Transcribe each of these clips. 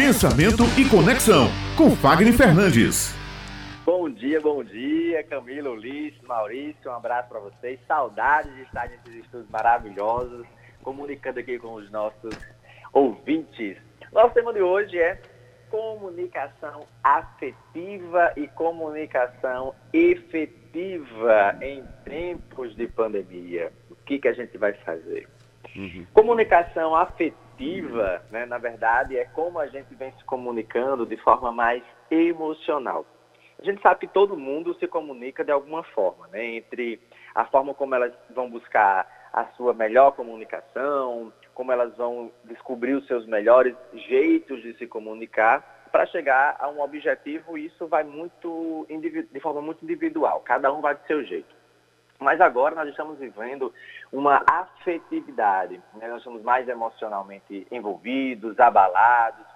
Pensamento e Conexão, com Fagner Fernandes. Bom dia, bom dia, Camila, Ulisses, Maurício, um abraço para vocês. Saudades de estar nesses estudos maravilhosos, comunicando aqui com os nossos ouvintes. Nosso tema de hoje é comunicação afetiva e comunicação efetiva em tempos de pandemia. O que, que a gente vai fazer? Uhum. Comunicação afetiva, né, na verdade, é como a gente vem se comunicando de forma mais emocional. A gente sabe que todo mundo se comunica de alguma forma, né, entre a forma como elas vão buscar a sua melhor comunicação, como elas vão descobrir os seus melhores jeitos de se comunicar para chegar a um objetivo, isso vai muito de forma muito individual, cada um vai do seu jeito. Mas agora nós estamos vivendo uma afetividade, né? nós estamos mais emocionalmente envolvidos, abalados.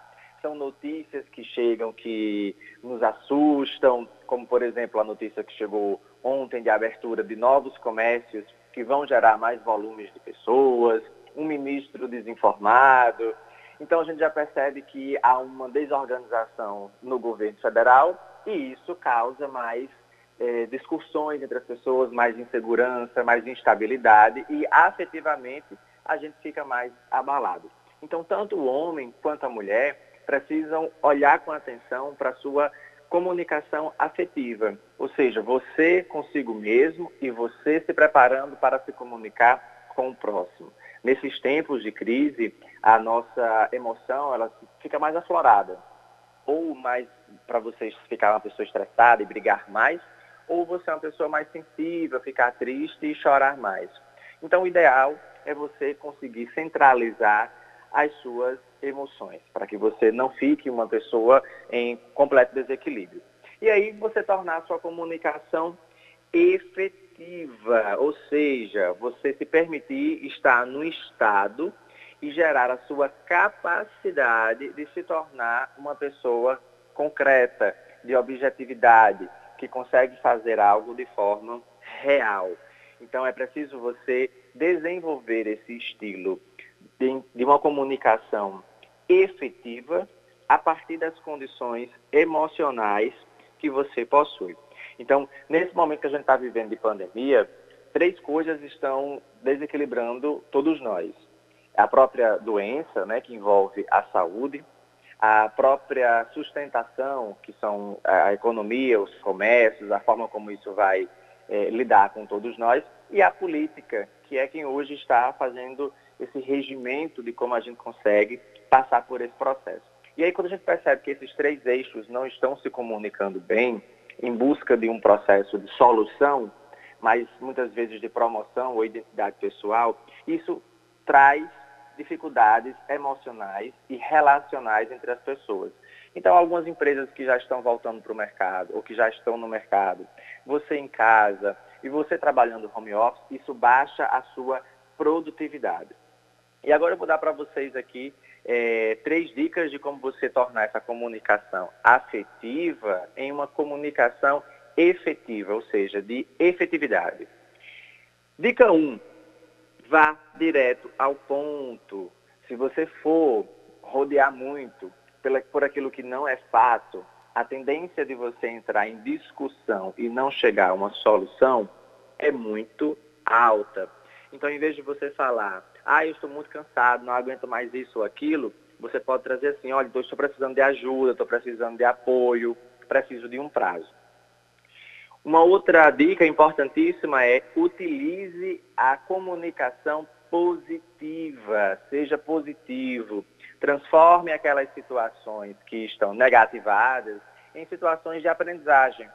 São notícias que chegam que nos assustam, como por exemplo a notícia que chegou ontem de abertura de novos comércios que vão gerar mais volumes de pessoas, um ministro desinformado. Então a gente já percebe que há uma desorganização no governo federal e isso causa mais é, discussões entre as pessoas, mais insegurança, mais instabilidade e afetivamente a gente fica mais abalado. Então, tanto o homem quanto a mulher precisam olhar com atenção para a sua comunicação afetiva, ou seja, você consigo mesmo e você se preparando para se comunicar com o próximo. Nesses tempos de crise, a nossa emoção ela fica mais aflorada, ou mais para você ficar uma pessoa estressada e brigar mais, ou você é uma pessoa mais sensível, ficar triste e chorar mais. Então, o ideal é você conseguir centralizar as suas emoções, para que você não fique uma pessoa em completo desequilíbrio. E aí você tornar a sua comunicação efetiva, ou seja, você se permitir estar no estado e gerar a sua capacidade de se tornar uma pessoa concreta, de objetividade, que consegue fazer algo de forma real. Então é preciso você desenvolver esse estilo de, de uma comunicação efetiva a partir das condições emocionais que você possui. Então, nesse momento que a gente está vivendo de pandemia, três coisas estão desequilibrando todos nós. A própria doença, né, que envolve a saúde, a própria sustentação, que são a economia, os comércios, a forma como isso vai é, lidar com todos nós, e a política, que é quem hoje está fazendo esse regimento de como a gente consegue passar por esse processo. E aí, quando a gente percebe que esses três eixos não estão se comunicando bem, em busca de um processo de solução, mas muitas vezes de promoção ou identidade pessoal, isso traz dificuldades emocionais e relacionais entre as pessoas. Então, algumas empresas que já estão voltando para o mercado ou que já estão no mercado, você em casa e você trabalhando home office, isso baixa a sua produtividade. E agora eu vou dar para vocês aqui é, três dicas de como você tornar essa comunicação afetiva em uma comunicação efetiva, ou seja, de efetividade. Dica 1. Um, vá direto ao ponto. Se você for rodear muito por aquilo que não é fato, a tendência de você entrar em discussão e não chegar a uma solução é muito alta. Então, em vez de você falar, ah, eu estou muito cansado, não aguento mais isso ou aquilo, você pode trazer assim, olha, estou precisando de ajuda, estou precisando de apoio, preciso de um prazo. Uma outra dica importantíssima é utilize a comunicação positiva, seja positivo. Transforme aquelas situações que estão negativadas em situações de aprendizagem,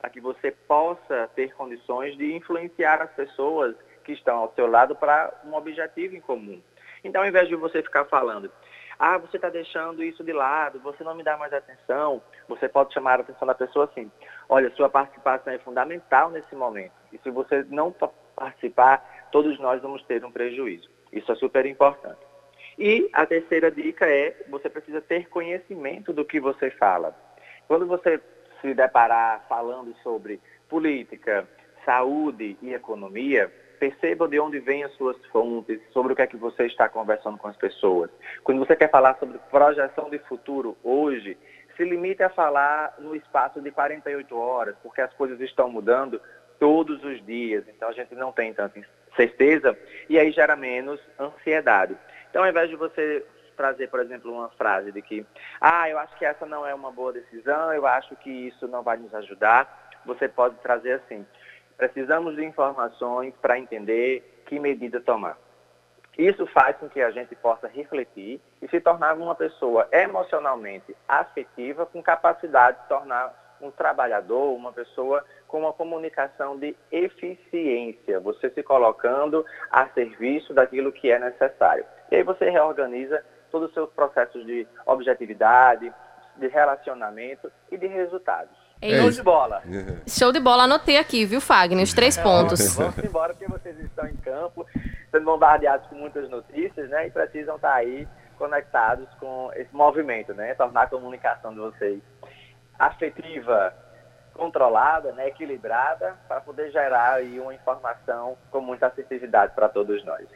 para que você possa ter condições de influenciar as pessoas que estão ao seu lado para um objetivo em comum. Então, ao invés de você ficar falando, ah, você está deixando isso de lado, você não me dá mais atenção, você pode chamar a atenção da pessoa assim, olha, sua participação é fundamental nesse momento. E se você não participar, todos nós vamos ter um prejuízo. Isso é super importante. E a terceira dica é, você precisa ter conhecimento do que você fala. Quando você se deparar falando sobre política, saúde e economia, perceba de onde vêm as suas fontes, sobre o que é que você está conversando com as pessoas. Quando você quer falar sobre projeção de futuro hoje, se limite a falar no espaço de 48 horas, porque as coisas estão mudando todos os dias, então a gente não tem tanta certeza e aí gera menos ansiedade. Então, ao invés de você trazer, por exemplo, uma frase de que, ah, eu acho que essa não é uma boa decisão, eu acho que isso não vai nos ajudar, você pode trazer assim, precisamos de informações para entender que medida tomar. Isso faz com que a gente possa refletir e se tornar uma pessoa emocionalmente afetiva, com capacidade de tornar um trabalhador, uma pessoa com uma comunicação de eficiência, você se colocando a serviço daquilo que é necessário. E aí você reorganiza todos os seus processos de objetividade, de relacionamento e de resultados. É Show de bola. Show de bola, anotei aqui, viu, Fagner? Os três pontos. Vamos embora, porque vocês estão em campo, sendo bombardeados com muitas notícias, né? E precisam estar aí conectados com esse movimento, né? Tornar a comunicação de vocês afetiva, controlada, né? equilibrada, para poder gerar aí uma informação com muita assertividade para todos nós.